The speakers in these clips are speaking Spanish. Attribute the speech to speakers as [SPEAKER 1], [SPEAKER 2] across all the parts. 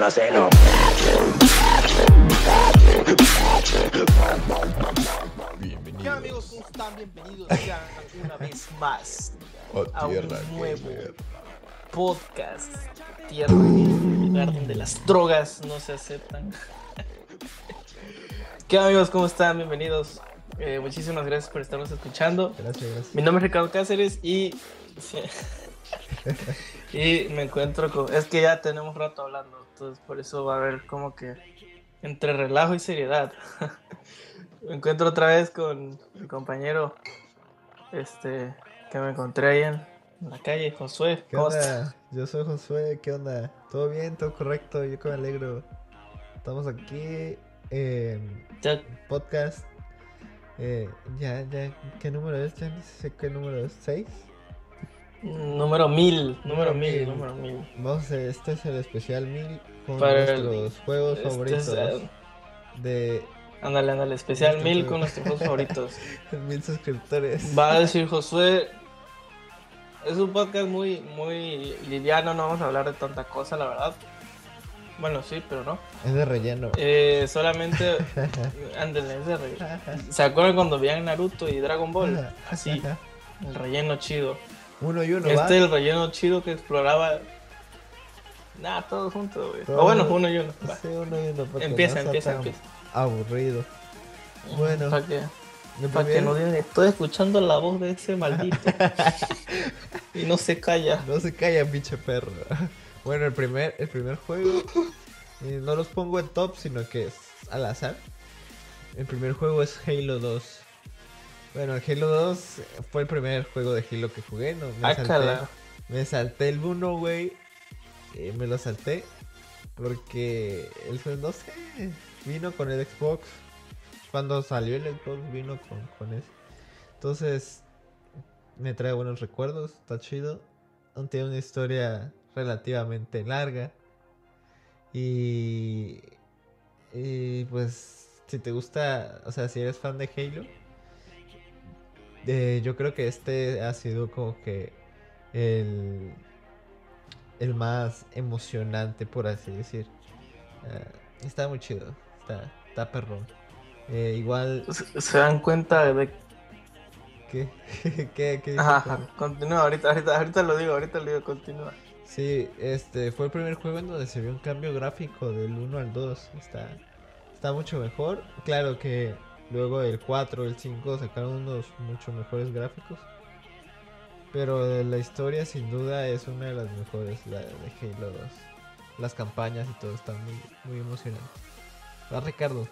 [SPEAKER 1] conocelo.
[SPEAKER 2] ¿Qué amigos? ¿Cómo están? Bienvenidos ya una vez más
[SPEAKER 3] Oh,
[SPEAKER 2] a un
[SPEAKER 3] tierra
[SPEAKER 2] nuevo
[SPEAKER 3] gamer.
[SPEAKER 2] podcast Tierra Gamer, lugar donde las drogas no se aceptan. ¿Qué amigos? ¿Cómo están? Bienvenidos. Eh, muchísimas gracias por estarnos escuchando.
[SPEAKER 3] Gracias, gracias.
[SPEAKER 2] Mi nombre es Ricardo Cáceres y. y me encuentro con. Es que ya tenemos rato hablando, entonces por eso va a haber como que. Entre relajo y seriedad. me encuentro otra vez con mi compañero. Este. Que me encontré ahí en, en la calle, Josué.
[SPEAKER 3] ¿Qué
[SPEAKER 2] ¿Cómo
[SPEAKER 3] onda? Yo soy Josué, ¿qué onda? ¿Todo bien? ¿Todo correcto? Yo que me alegro. Estamos aquí en podcast. Eh, ya, ya, ¿qué número es? Ya ni sé qué número es. ¿Seis?
[SPEAKER 2] Número mil. Número
[SPEAKER 3] Número
[SPEAKER 2] mil.
[SPEAKER 3] mil.
[SPEAKER 2] Número mil.
[SPEAKER 3] Vamos a, este es el especial mil con
[SPEAKER 2] Para el-
[SPEAKER 3] nuestros juegos
[SPEAKER 2] Este
[SPEAKER 3] favoritos de
[SPEAKER 2] ándale, ándale. Especial
[SPEAKER 3] Nuestro
[SPEAKER 2] mil
[SPEAKER 3] juego.
[SPEAKER 2] con nuestros juegos favoritos.
[SPEAKER 3] mil suscriptores.
[SPEAKER 2] Va a decir Josué. Es un podcast muy, muy liviano, no vamos a hablar de tanta cosa, la verdad. Bueno, sí, pero no.
[SPEAKER 3] Es de relleno.
[SPEAKER 2] Eh, solamente. Ándale, es de re- ¿Se acuerdan cuando veían Naruto y Dragon Ball? Así, el relleno chido.
[SPEAKER 3] Uno y uno, ¿va?
[SPEAKER 2] Este es el relleno chido que exploraba. Nada, todos juntos, güey. O bueno, uno y uno. Va.
[SPEAKER 3] Sí, uno y uno.
[SPEAKER 2] Empieza, empieza, empieza.
[SPEAKER 3] Aburrido. Bueno.
[SPEAKER 2] Para que, pa' que no digan, estoy escuchando la voz de ese maldito. y no se calla.
[SPEAKER 3] No se calla, pinche perro. Bueno, el primer, el primer juego. no los pongo en top, sino que es al azar. El primer juego es Halo 2. Bueno, Halo 2 fue el primer juego de Halo que jugué. No, me,
[SPEAKER 2] Ah,
[SPEAKER 3] salté, me salté el 1, güey. eh, me lo salté. Porque el no sé, vino con el Xbox. Cuando salió el Xbox vino con, con ese. Entonces, me trae buenos recuerdos, está chido. Tiene una historia relativamente larga. Y. Y pues, si te gusta, o sea, si eres fan de Halo, eh, yo creo que este ha sido como que el. El más emocionante, por así decir. Ah, está muy chido, está, está perrón. Eh, igual.
[SPEAKER 2] Se- Se dan cuenta de
[SPEAKER 3] ¿Qué? ¿Qué, qué
[SPEAKER 2] ajá, continúa, ahorita, ahorita, ahorita lo digo, ahorita lo digo, continúa.
[SPEAKER 3] Sí, este fue el primer juego en donde se vio un cambio gráfico del 1 al 2. Está, está mucho mejor. Claro que luego el 4, el 5 sacaron unos mucho mejores gráficos. Pero la historia sin duda es una de las mejores, la de Halo 2. Las campañas y todo están muy, muy emocionantes. Va Ricardo.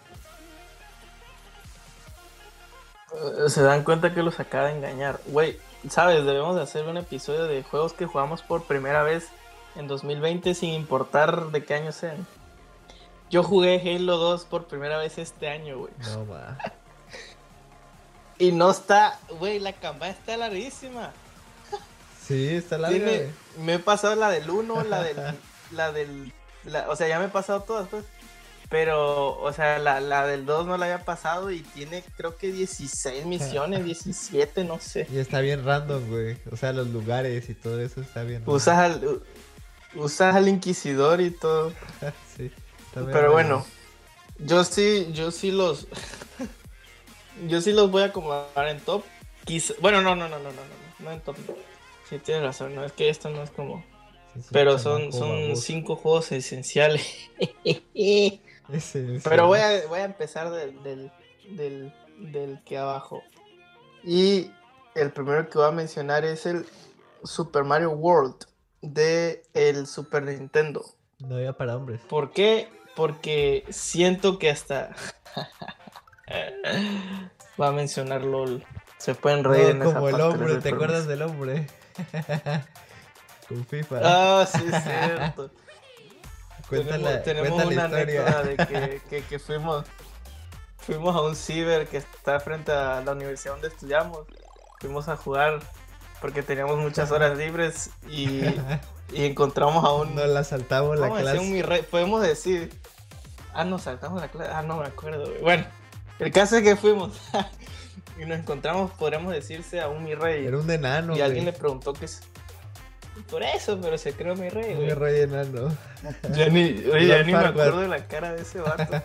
[SPEAKER 2] Eh, Se dan cuenta que los acaba de engañar. Güey, sabes, debemos de hacer un episodio de juegos que jugamos por primera vez en 2020 sin importar de qué año sean. Yo jugué Halo 2 por primera vez este año, güey.
[SPEAKER 3] No ma.
[SPEAKER 2] Y no está, güey, la campaña está larguísima.
[SPEAKER 3] Sí, está larga.
[SPEAKER 2] Me he pasado la del 1, la del. la del. la- o sea, ya me he pasado todas, pues. Pero, o sea, la, la del 2 no la había pasado y tiene creo que 16 misiones, 17, no sé.
[SPEAKER 3] Y está bien random, güey. O sea, los lugares y todo eso está bien. random.
[SPEAKER 2] Usas al, u- usas al inquisidor y todo.
[SPEAKER 3] sí.
[SPEAKER 2] Pero bueno, yo sí, yo sí los. yo sí los voy a acomodar en top. Quizá- bueno, no, no, no, no, no, no, no en top. Sí, tienes razón, no es que esto no es como.
[SPEAKER 3] Sí, sí,
[SPEAKER 2] Pero son, son cinco juegos esenciales.
[SPEAKER 3] Ese, ese.
[SPEAKER 2] Pero voy a, voy a empezar del, del, del, del que abajo. Y el primero que voy a mencionar es el Super Mario World de el Super Nintendo.
[SPEAKER 3] No había para hombres.
[SPEAKER 2] ¿Por qué? Porque siento que hasta va a mencionar LOL. Se pueden reír en
[SPEAKER 3] No,
[SPEAKER 2] esa
[SPEAKER 3] como el hombre, ¿te acuerdas del hombre? Con FIFA.
[SPEAKER 2] Ah, sí, es cierto. tenemos, una anécdota de que, que- que fuimos fuimos a un ciber que está frente a la universidad donde estudiamos. Fuimos a jugar porque teníamos muchas horas libres y, y encontramos a un...
[SPEAKER 3] Nos la saltamos la clase.
[SPEAKER 2] un mi podemos decir... Ah, nos saltamos la clase. Ah, no me acuerdo. güey. Bueno, el caso es que fuimos y nos encontramos, podríamos decirse, a un mi rey.
[SPEAKER 3] Era un enano,
[SPEAKER 2] y alguien le preguntó que... es- Por eso, pero se creó mi rey,
[SPEAKER 3] Mi
[SPEAKER 2] güey.
[SPEAKER 3] rey enano.
[SPEAKER 2] Ya ni, oye, ya
[SPEAKER 3] Lord
[SPEAKER 2] ni me acuerdo de la cara de ese vato.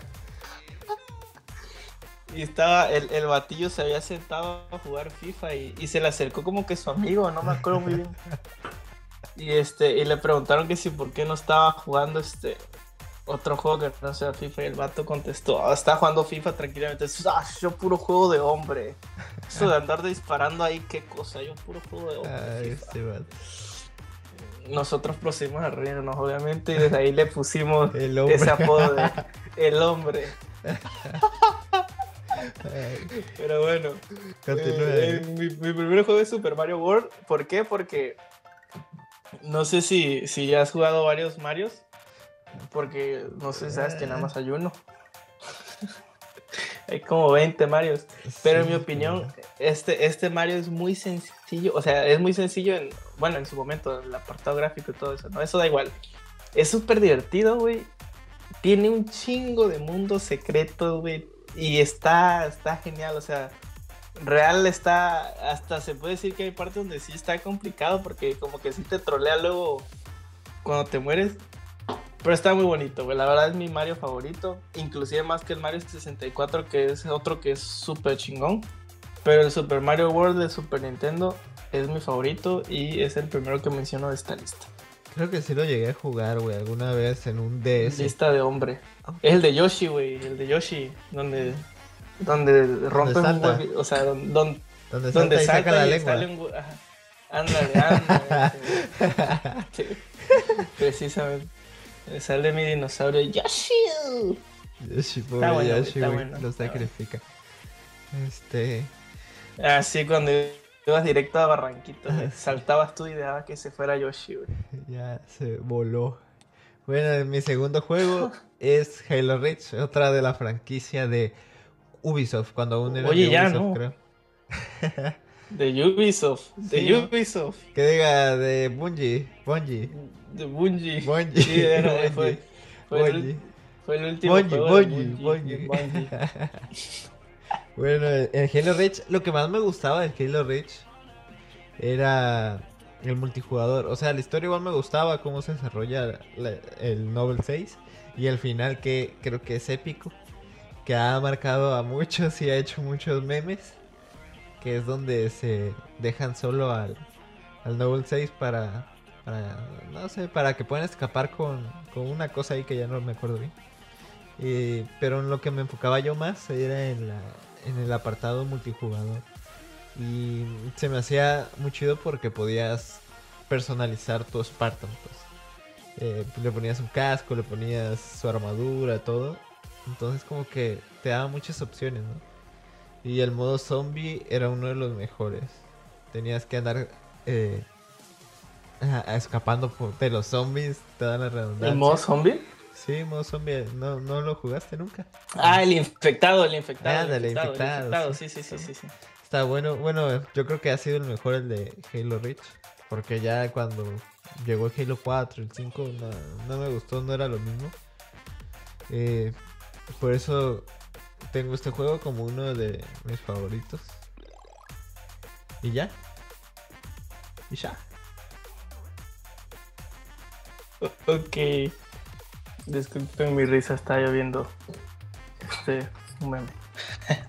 [SPEAKER 2] Y estaba, el, el batillo se había sentado a jugar FIFA y, y se le acercó como que su amigo, no me acuerdo muy bien. Y este, y le preguntaron que si por qué no estaba jugando este otro juego que no sea FIFA y el vato contestó, "Ah, estaba jugando FIFA tranquilamente, ah, yo puro juego de hombre. Eso de andar disparando ahí, qué cosa, yo puro juego de hombre.
[SPEAKER 3] Ay,
[SPEAKER 2] FIFA".
[SPEAKER 3] este vato.
[SPEAKER 2] Nosotros procedimos a reírnos, obviamente, y desde ahí le pusimos
[SPEAKER 3] El
[SPEAKER 2] ese apodo de el hombre. Pero bueno, eh, eh, mi, mi primer juego es Super Mario World. ¿Por qué? Porque no sé si, si ya has jugado varios Marios. Porque no sé si sabes que nada más hay uno. hay como 20 Marios. Pero en mi opinión, este, este Mario es muy sencillo. O sea, es muy sencillo en, bueno, en su momento, el apartado gráfico y todo eso, ¿no? Eso da igual. Es súper divertido, güey. Tiene un chingo de mundos secretos, güey. Y está, está genial, o sea, real está, hasta se puede decir que hay partes donde sí está complicado porque como que sí te trolea luego cuando te mueres. Pero está muy bonito, güey. La verdad es mi Mario favorito. Inclusive más que el Mario 64, que es otro que es súper chingón. Pero el Super Mario World de Super Nintendo es mi favorito y es el primero que menciono de esta lista.
[SPEAKER 3] Creo que sí lo llegué a jugar, güey, alguna vez en un DS.
[SPEAKER 2] Lista de hombre. Es el de Yoshi, güey. El de Yoshi, donde, donde rompe un
[SPEAKER 3] salta.
[SPEAKER 2] huevi- O sea, don- don-
[SPEAKER 3] Donde salta
[SPEAKER 2] donde
[SPEAKER 3] y saca la
[SPEAKER 2] y
[SPEAKER 3] lengua.
[SPEAKER 2] sale un... ajá. Ándale, ándale. sí. Precisamente. Me Sale mi dinosaurio Yoshi.
[SPEAKER 3] Yoshi, pobre
[SPEAKER 2] bueno,
[SPEAKER 3] Yoshi, güey,
[SPEAKER 2] bueno,
[SPEAKER 3] lo
[SPEAKER 2] está bueno.
[SPEAKER 3] sacrifica. Este.
[SPEAKER 2] Así cuando ibas directo a Barranquito, saltabas tú y dejabas que se fuera Yoshi, güey.
[SPEAKER 3] Ya se voló. Bueno, mi segundo juego es Halo Reach, otra de la franquicia de Ubisoft, cuando aún era
[SPEAKER 2] Oye,
[SPEAKER 3] de
[SPEAKER 2] ya,
[SPEAKER 3] Ubisoft,
[SPEAKER 2] ¿no?
[SPEAKER 3] creo.
[SPEAKER 2] De Ubisoft. De
[SPEAKER 3] Sí, ¿no?
[SPEAKER 2] Ubisoft.
[SPEAKER 3] Que diga de Bungie, Bungie,
[SPEAKER 2] De Bungie.
[SPEAKER 3] Bungie,
[SPEAKER 2] Sí, era,
[SPEAKER 3] Bungie,
[SPEAKER 2] fue, fue,
[SPEAKER 3] Bungie.
[SPEAKER 2] el, fue el último
[SPEAKER 3] Bungie,
[SPEAKER 2] juego de
[SPEAKER 3] Bungie, Bungie.
[SPEAKER 2] de Bungie.
[SPEAKER 3] Bueno, en Halo Reach, lo que más me gustaba del Halo Reach era el multijugador. O sea, la historia igual me gustaba, cómo se desarrolla la- el Novel 6 y el final que creo que es épico, que ha marcado a muchos y ha hecho muchos memes, que es donde se dejan solo al, al Novel 6 para, para, no sé, para que puedan escapar con, con una cosa ahí que ya no me acuerdo bien. Pero en lo que me enfocaba yo más era en, la, en el apartado multijugador. Y se me hacía muy chido porque podías personalizar tu Spartan. Pues. Eh, le ponías un casco, le ponías su armadura, todo. Entonces como que te daba muchas opciones, ¿no? Y el modo zombie era uno de los mejores. Tenías que andar eh, escapando por- de los zombies, te dan la redundancia.
[SPEAKER 2] ¿El modo zombie?
[SPEAKER 3] Sí, modo zombie, ¿no, no lo jugaste nunca?
[SPEAKER 2] Ah, el infectado, el infectado.
[SPEAKER 3] Ándale,
[SPEAKER 2] el infectado, el
[SPEAKER 3] sí,
[SPEAKER 2] sí, sí, sí, sí.
[SPEAKER 3] Está bueno, bueno, yo creo que ha sido el mejor el de Halo Reach, porque ya cuando llegó el Halo 4, el 5, no, no me gustó, no era lo mismo. Eh, por eso tengo este juego como uno de mis favoritos. Y ya. Y ya.
[SPEAKER 2] Ok. Disculpen mi risa, está lloviendo. Este, un meme.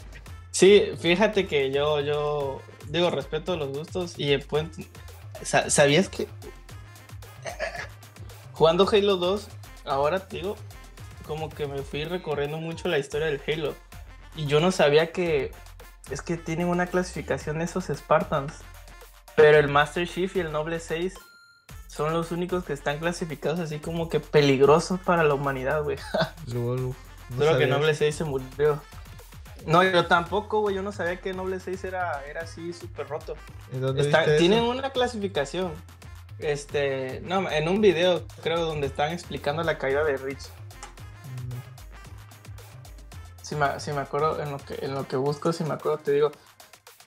[SPEAKER 2] Sí, fíjate que yo, yo, digo, respeto los gustos y puedo ent- sa- ¿Sabías que jugando Halo 2, ahora te digo, como que me fui recorriendo mucho la historia del Halo y yo no sabía que es que tienen una clasificación esos Spartans, pero el Master Chief y el Noble 6 son los únicos que están clasificados así como que peligrosos para la humanidad, güey.
[SPEAKER 3] Luego, no
[SPEAKER 2] que. Noble 6 se murió. No, yo tampoco, güey. Yo no sabía que Noble 6 era, era así súper roto.
[SPEAKER 3] ¿En dónde
[SPEAKER 2] Está-
[SPEAKER 3] viste eso?
[SPEAKER 2] tienen una clasificación. Este, no, en un video, creo, donde están explicando la caída de Rich. Si me, si me acuerdo, en lo, que, en lo que busco, si me acuerdo, te digo,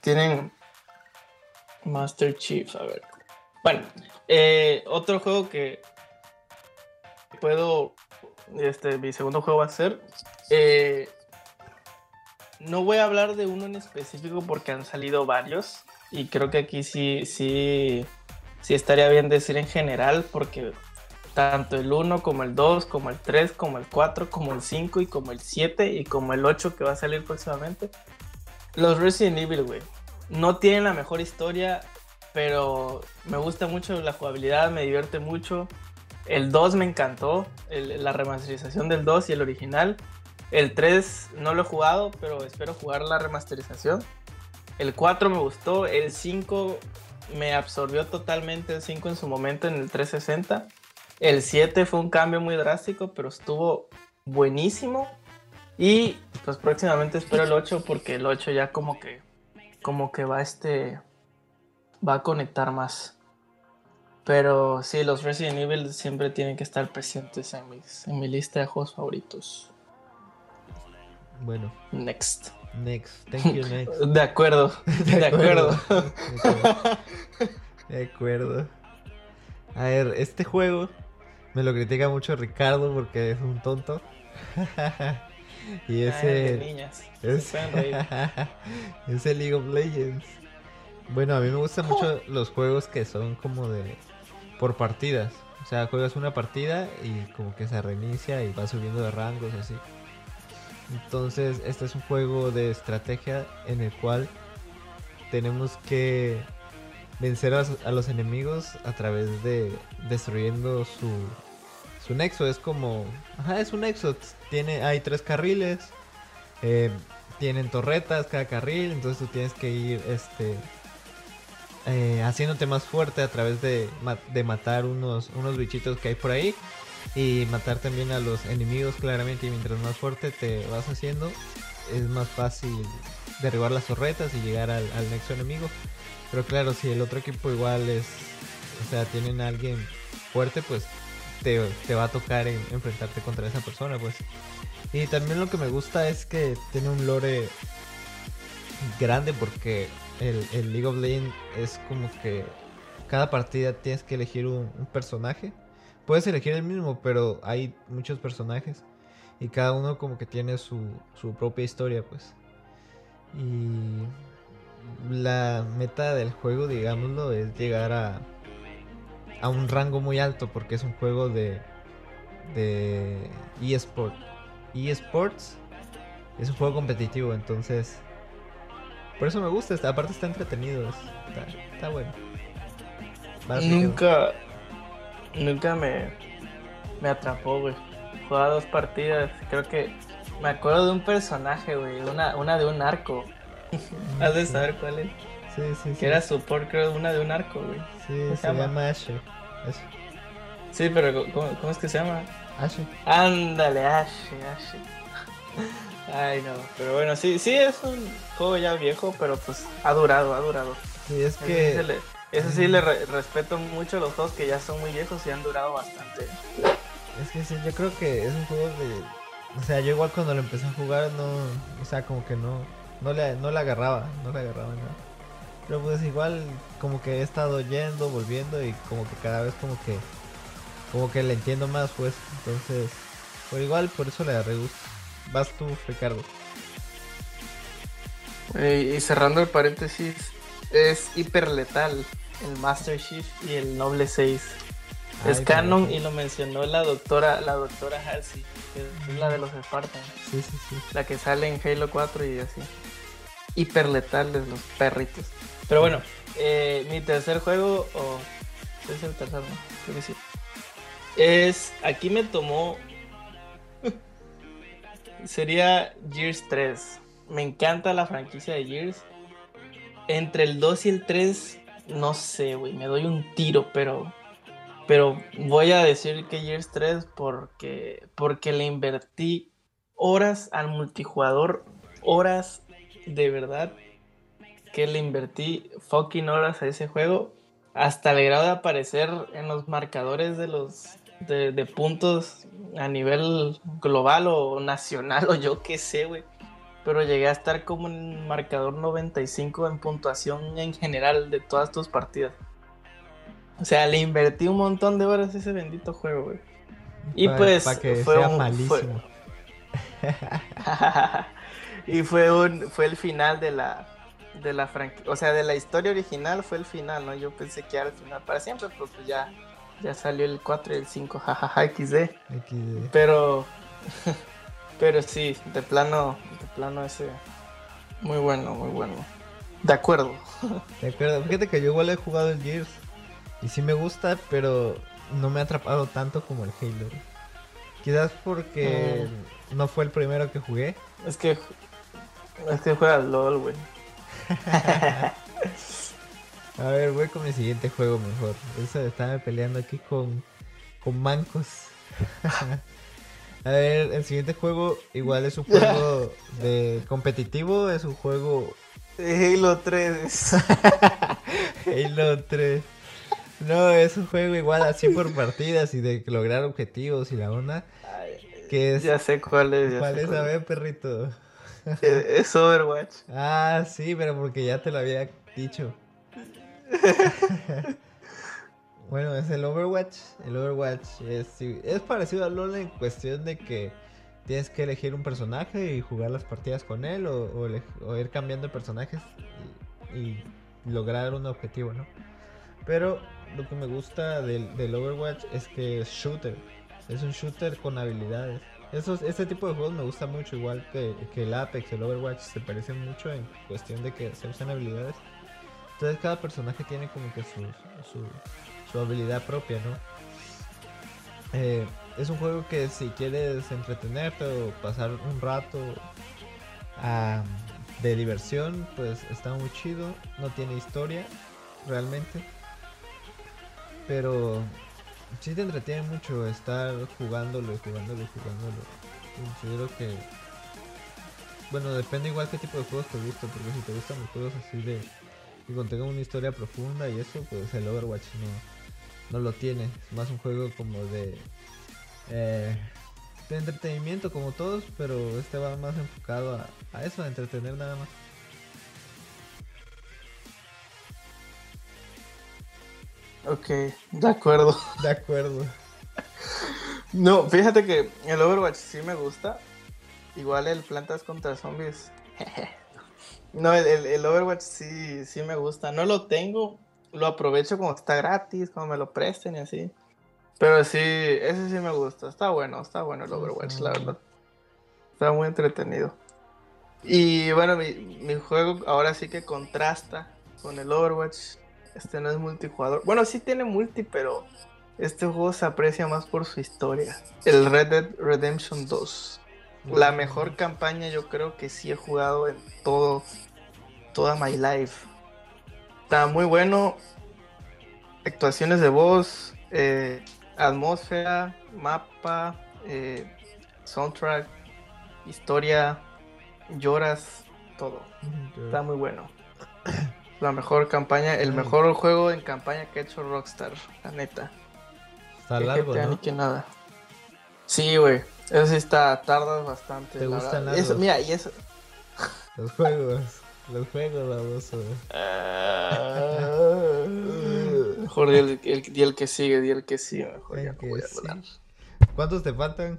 [SPEAKER 2] tienen Master Chief, a ver. Bueno, eh, otro juego que puedo, este, mi segundo juego va a ser, eh, no voy a hablar de uno en específico porque han salido varios y creo que aquí sí, sí, sí estaría bien decir en general, porque tanto el 1 como el 2, como el 3, como el 4, como el 5 y como el 7 y como el 8 que va a salir próximamente. Los Resident Evil, güey, no tienen la mejor historia, pero me gusta mucho la jugabilidad, me divierte mucho. El 2 me encantó, la remasterización del 2 y el original. El 3 no lo he jugado, pero espero jugar la remasterización. El 4 me gustó, el 5 me absorbió totalmente el 5 en su momento en el 360. El 7 fue un cambio muy drástico, pero estuvo buenísimo. Y pues próximamente espero el 8 porque el 8 ya como que como que va este va a conectar más. Pero sí, los Resident Evil siempre tienen que estar presentes en, en mi lista de juegos favoritos.
[SPEAKER 3] Bueno.
[SPEAKER 2] Next.
[SPEAKER 3] Next. Thank you, next.
[SPEAKER 2] De acuerdo. De, acuerdo.
[SPEAKER 3] De acuerdo. A ver, este juego me lo critica mucho Ricardo porque es un tonto. y ese.
[SPEAKER 2] niñas.
[SPEAKER 3] Es, es el League of Legends. Bueno, a mí me gustan mucho los juegos que son como de por partidas. O sea, juegas una partida y como que se reinicia y va subiendo de rangos así. Entonces, este es un juego de estrategia en el cual tenemos que vencer a, los enemigos a través de destruyendo su, su nexo. Es como, ajá, es un nexo. Tiene, hay tres carriles, eh, tienen torretas cada carril, entonces tú tienes que ir, este, eh, haciéndote más fuerte a través de, de matar unos, unos bichitos que hay por ahí y matar también a los enemigos claramente y mientras más fuerte te vas haciendo es más fácil derribar las torretas y llegar al, nexo enemigo. Pero claro si el otro equipo igual es o sea tienen a alguien fuerte pues te, va a tocar enfrentarte contra esa persona pues. Y también lo que me gusta es que tiene un lore grande porque el, League of Legends es como que cada partida tienes que elegir un personaje. Puedes elegir el mismo, pero hay muchos personajes y cada uno como que tiene su, su propia historia, pues. Y la meta del juego, digámoslo, es llegar a, a un rango muy alto porque es un juego de, de eSport. eSports es un juego competitivo, entonces por eso me gusta, aparte está entretenido, está, bueno.
[SPEAKER 2] Nunca, nunca me, me atrapó, güey. Jugaba dos partidas, creo que me acuerdo de un personaje, güey, una, una de un arco. Has de saber cuál es.
[SPEAKER 3] Sí, sí, sí.
[SPEAKER 2] Que era support, creo, una de un arco, güey.
[SPEAKER 3] Sí, se, llama, Ashe.
[SPEAKER 2] Sí, pero ¿cómo, ¿cómo, es que se llama?
[SPEAKER 3] Ashe.
[SPEAKER 2] Ándale, Ashe, Ashe. Ay, no, pero bueno, sí, sí es un juego ya viejo, pero pues ha durado, ha durado.
[SPEAKER 3] Sí, es que...
[SPEAKER 2] Eso sí, le respeto mucho a los juegos que ya son muy viejos y han durado bastante.
[SPEAKER 3] Es que sí, yo creo que es un juego de... O sea, yo igual cuando lo empecé a jugar no... O sea, como que no... No le, no le agarraba, no le agarraba nada. Pero pues igual como que he estado yendo, volviendo y como que cada vez como que... Como que le entiendo más pues. Entonces... Pues igual por eso le agarré gusto. Vas tú, Ricardo.
[SPEAKER 2] y cerrando el paréntesis, es hiper letal el Master Chief y el Noble 6. Es canon y lo mencionó la doctora, la doctora Halsey, que es la de los Spartans.
[SPEAKER 3] Sí, sí, sí.
[SPEAKER 2] La que sale en Halo 4 y así. Hiper letales los perritos. Pero bueno, eh, mi tercer juego, o es el creo que sí. Es, aquí me tomó, sería Gears 3. Me encanta la franquicia de Gears. Entre el 2 y el 3 no sé, güey, me doy un tiro, pero pero voy a decir que Gears 3 porque porque le invertí horas al multijugador, horas de verdad que le invertí fucking horas a ese juego hasta el grado de aparecer en los marcadores de los de, puntos a nivel global o nacional o yo qué sé, güey pero llegué a estar como en marcador 95 en puntuación en general de todas tus partidas. O sea, le invertí un montón de horas a ese bendito juego, güey. Y pues
[SPEAKER 3] fue un, malísimo.
[SPEAKER 2] y fue un fue el final de la de la franquicia, o sea, de la historia original fue el final, ¿no? Yo pensé que era el final para siempre, pero pues ya, ya salió el 4 y el 5, jajaja, XD.
[SPEAKER 3] XD.
[SPEAKER 2] Pero, pero sí, de plano, de plano ese, muy bueno, muy bueno. De acuerdo.
[SPEAKER 3] De acuerdo, fíjate que yo igual he jugado el Gears y sí me gusta, pero no me ha atrapado tanto como el Halo. Quizás porque no fue el primero que jugué.
[SPEAKER 2] Es que, es que juegas LOL, güey.
[SPEAKER 3] A ver, voy con mi siguiente juego mejor. Eso estarme peleando aquí con, con mancos. A ver, el siguiente juego igual es un juego de competitivo, es un juego
[SPEAKER 2] Halo 3.
[SPEAKER 3] Halo 3. No, es un juego igual así por partidas y de lograr objetivos y la onda. Que es,
[SPEAKER 2] Ya sé cuál es. ya
[SPEAKER 3] ¿Cuál
[SPEAKER 2] sé
[SPEAKER 3] es? A ver, perrito.
[SPEAKER 2] Es, Overwatch.
[SPEAKER 3] Ah, sí, pero porque ya te lo había dicho. bueno, es el Overwatch. El Overwatch es, es parecido al LoL en cuestión de que tienes que elegir un personaje y jugar las partidas con él o, o ir cambiando personajes y, y lograr un objetivo, ¿no? Pero lo que me gusta del, del Overwatch es que es shooter. Es un shooter con habilidades. Esos, este tipo de juegos me gusta mucho, igual que, que el Apex, el Overwatch, se parecen mucho en cuestión de que se usan habilidades. Entonces cada personaje tiene como que su, su, habilidad propia, ¿no? Eh, es un juego que si quieres entretenerte o pasar un rato de diversión, pues está muy chido. No tiene historia, realmente. Pero sí te entretiene mucho estar jugándolo y jugándolo y jugándolo. Considero que. Bueno, depende igual qué tipo de juegos te gusta, porque si te gustan los juegos así de. que contengan una historia profunda y eso, pues el Overwatch no, no lo tiene. Es más un juego como de. eh, de entretenimiento como todos, pero este va más enfocado a, a eso, a entretener nada más.
[SPEAKER 2] Ok, de acuerdo.
[SPEAKER 3] De acuerdo.
[SPEAKER 2] No, fíjate que el Overwatch sí me gusta. Igual el Plantas contra Zombies. no, el, el- el Overwatch sí, sí me gusta. No lo tengo, lo aprovecho como está gratis, como me lo presten y así. Pero sí, ese sí me gusta. Está bueno, está bueno el Overwatch, la verdad. Está muy entretenido. Y bueno, mi, mi juego ahora sí que contrasta con el Overwatch. Este no es multijugador. Bueno, sí tiene multi, pero este juego se aprecia más por su historia. El Red Dead Redemption 2. La mejor campaña yo creo que sí he jugado en todo, toda my life. Está muy bueno. Actuaciones de voz, eh, atmósfera, mapa, eh, soundtrack, historia, lloras, todo. Está muy bueno. La mejor campaña, el
[SPEAKER 3] Ay.
[SPEAKER 2] mejor juego en campaña que ha hecho Rockstar, la neta.
[SPEAKER 3] Está
[SPEAKER 2] Que
[SPEAKER 3] largo,
[SPEAKER 2] GTA
[SPEAKER 3] ¿no?
[SPEAKER 2] ni que nada. Sí, güey. Eso sí está, tardas bastante.
[SPEAKER 3] ¿Te
[SPEAKER 2] la
[SPEAKER 3] gustan.
[SPEAKER 2] Eso- mira, y eso.
[SPEAKER 3] Los juegos. Los juegos, baboso.
[SPEAKER 2] Mejor di el, el- di el que sigue, di el que sigue. Mejor ya
[SPEAKER 3] El
[SPEAKER 2] no
[SPEAKER 3] que
[SPEAKER 2] voy a
[SPEAKER 3] sí. ¿Cuántos te faltan?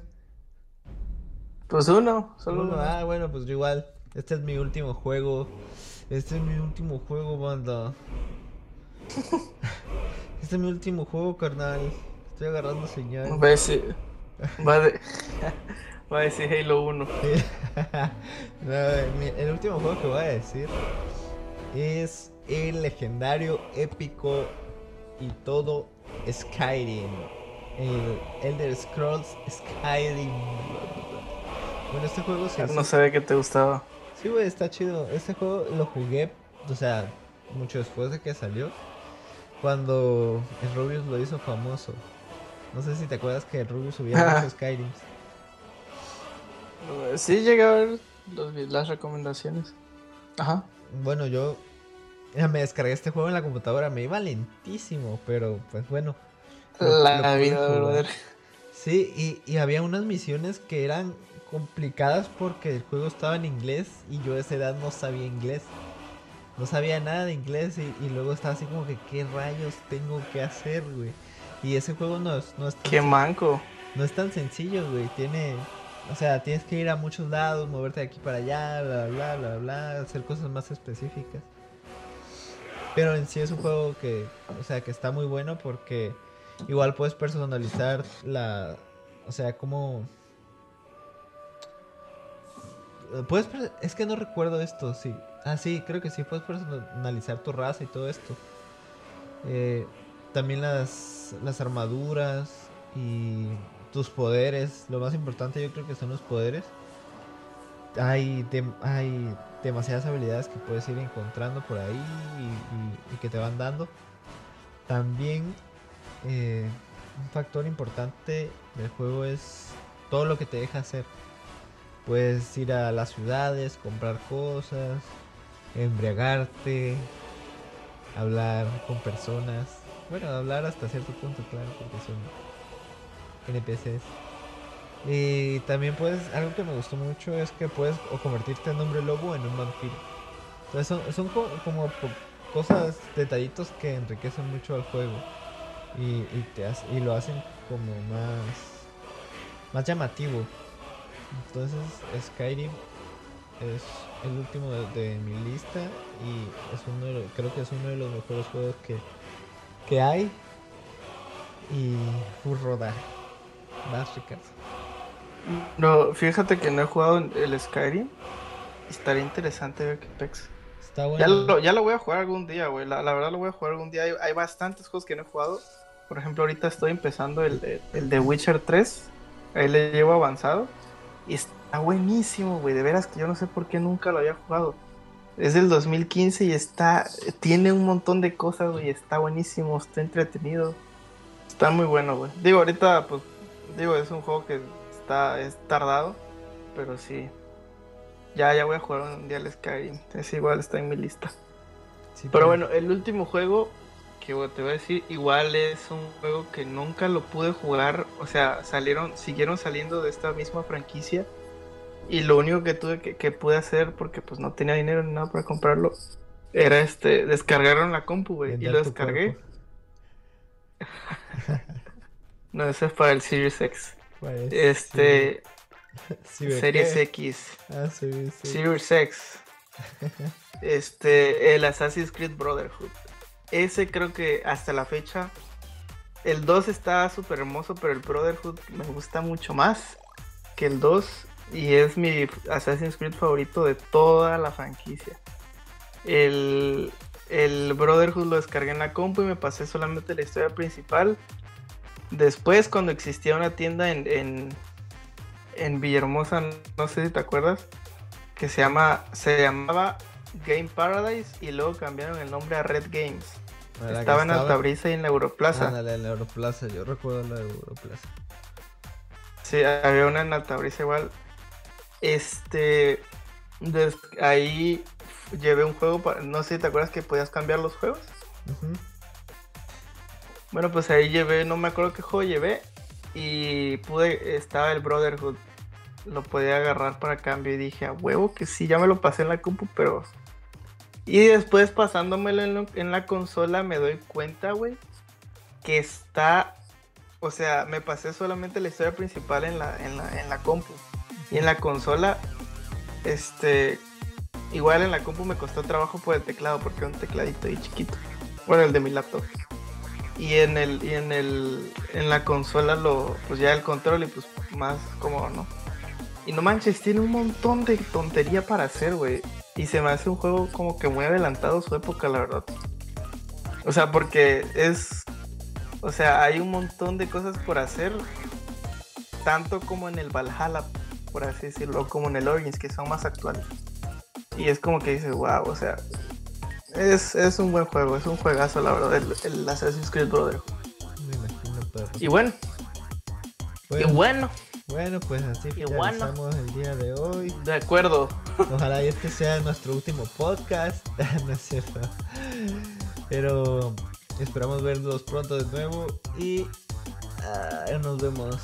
[SPEAKER 2] Pues uno, solo
[SPEAKER 3] Uno.
[SPEAKER 2] uno.
[SPEAKER 3] Ah, bueno, pues yo igual. Este es mi último juego. Este es mi último juego, banda. Este es mi último juego, carnal. Estoy agarrando señal.
[SPEAKER 2] Va a decir. Va a, de- va a decir Halo 1.
[SPEAKER 3] No, mi- el último juego que voy a decir es el legendario, épico y todo Skyrim. El Elder Scrolls Skyrim. Bueno, este juego se hizo-
[SPEAKER 2] No sabía que te gustaba.
[SPEAKER 3] Sí, güey, está chido. Este juego lo jugué, o sea, mucho después de que salió. Cuando el Rubius lo hizo famoso. No sé si te acuerdas que el Rubius subía muchos Skyrims.
[SPEAKER 2] Sí, llegué a ver los- las recomendaciones. Ajá.
[SPEAKER 3] Bueno, yo me descargué este juego en la computadora. Me iba lentísimo, pero pues bueno. lo- lo
[SPEAKER 2] La
[SPEAKER 3] pude
[SPEAKER 2] vida verdadera.
[SPEAKER 3] Sí, y, y había unas misiones que eran complicadas porque el juego estaba en inglés y yo a esa edad no sabía inglés. No sabía nada de inglés y, y luego estaba así como que qué rayos tengo que hacer, güey. Y ese juego no es, no es, tan,
[SPEAKER 2] Qué manco.
[SPEAKER 3] no es tan sencillo, güey. Tiene o sea, tienes que ir a muchos lados, moverte de aquí para allá, bla, bla, bla, bla, hacer cosas más específicas. Pero en sí es un juego que, o sea, que está muy bueno porque igual puedes personalizar la, o sea, como... Puedes, es que no recuerdo esto, sí. Ah, sí, creo que sí, puedes personalizar tu raza y todo esto. Eh, también las, las armaduras y tus poderes. Lo más importante yo creo que son los poderes. Hay, hay demasiadas habilidades que puedes ir encontrando por ahí y, que te van dando. También eh, un factor importante del juego es todo lo que te deja hacer. Puedes ir a las ciudades, comprar cosas, embriagarte, hablar con personas. Bueno, hablar hasta cierto punto, claro, porque son NPCs. Y también puedes, algo que me gustó mucho es que puedes o convertirte en hombre lobo en un vampiro. Entonces son, son como, cosas, detallitos que enriquecen mucho al juego. Y, te y lo hacen como más, más llamativo. Entonces Skyrim es el último de, mi lista y es uno creo que es uno de los mejores juegos que, que hay. Y Furroda. Más Ricardo.
[SPEAKER 2] No, fíjate que no he jugado el Skyrim. Estaría interesante ver qué pex. Está bueno. Ya lo, ya lo voy a jugar algún día, güey. La, verdad lo voy a jugar algún día. Hay, bastantes juegos que no he jugado. Por ejemplo, ahorita estoy empezando el, el, de Witcher 3. Ahí le llevo avanzado. Y está buenísimo, güey. De veras que yo no sé por qué nunca lo había jugado. Es del 2015 y está. Tiene un montón de cosas, güey. Está buenísimo, está entretenido. Está muy bueno, güey. Digo, ahorita, pues. Digo, es un juego que es tardado, pero sí. Ya, ya voy a jugar un día al Skyrim. Es igual, está en mi lista. pero bueno, el último juego que te voy a decir, igual es un juego que nunca lo pude jugar. O sea, salieron, siguieron saliendo de esta misma franquicia. Y lo único que tuve que, pude hacer, porque pues no tenía dinero ni nada para comprarlo, era este, descargaron la compu, güey. Y lo descargué. no, eso es para el Series X. Este. Series X. Ah, Series X. Este, el Assassin's Creed Brotherhood. Ese creo que hasta la fecha. El 2 está súper hermoso, pero el Brotherhood me gusta mucho más que el 2. Y es mi Assassin's Creed favorito de toda la franquicia. El, el Brotherhood lo descargué en la compu y me pasé solamente la historia principal. Después, cuando existía una tienda en, en, Villahermosa, no sé si te acuerdas, que se, llama, se llamaba Game Paradise y luego cambiaron el nombre a Red Games. Estaba en Altabrisa y en la Europlaza.
[SPEAKER 3] en la Europlaza, yo recuerdo la Europlaza.
[SPEAKER 2] Sí, había una en Altabrisa igual. Este. ahí llevé un juego, para, no sé si te acuerdas que podías cambiar los juegos. Bueno, pues ahí llevé, no me acuerdo qué juego llevé. Y pude, estaba el Brotherhood. Lo podía agarrar para cambio y dije, a huevo que sí, ya me lo pasé en la compu, pero... Y después pasándomelo en, la consola me doy cuenta, güey, que está... O sea, me pasé solamente la historia principal en la, en la, en la compu. Y en la consola, este... Igual en la compu me costó trabajo por el teclado, porque era un tecladito ahí chiquito. Bueno, el de mi laptop y en el y en el en la consola lo pues ya el control y pues más como no y no manches tiene un montón de tontería para hacer güey y se me hace un juego como que muy adelantado su época la verdad o sea porque es o sea hay un montón de cosas por hacer tanto como en el Valhalla por así decirlo como en el Origins que son más actuales y es como que dices wow o sea es, es un buen juego, es un juegazo, la verdad, el, Assassin's Creed Brotherhood. Y bueno.
[SPEAKER 3] bueno. Y bueno. Bueno, pues así finalizamos el día de hoy.
[SPEAKER 2] De acuerdo.
[SPEAKER 3] Ojalá este sea nuestro último podcast. no es cierto. Pero esperamos verlos pronto de nuevo y uh, nos vemos.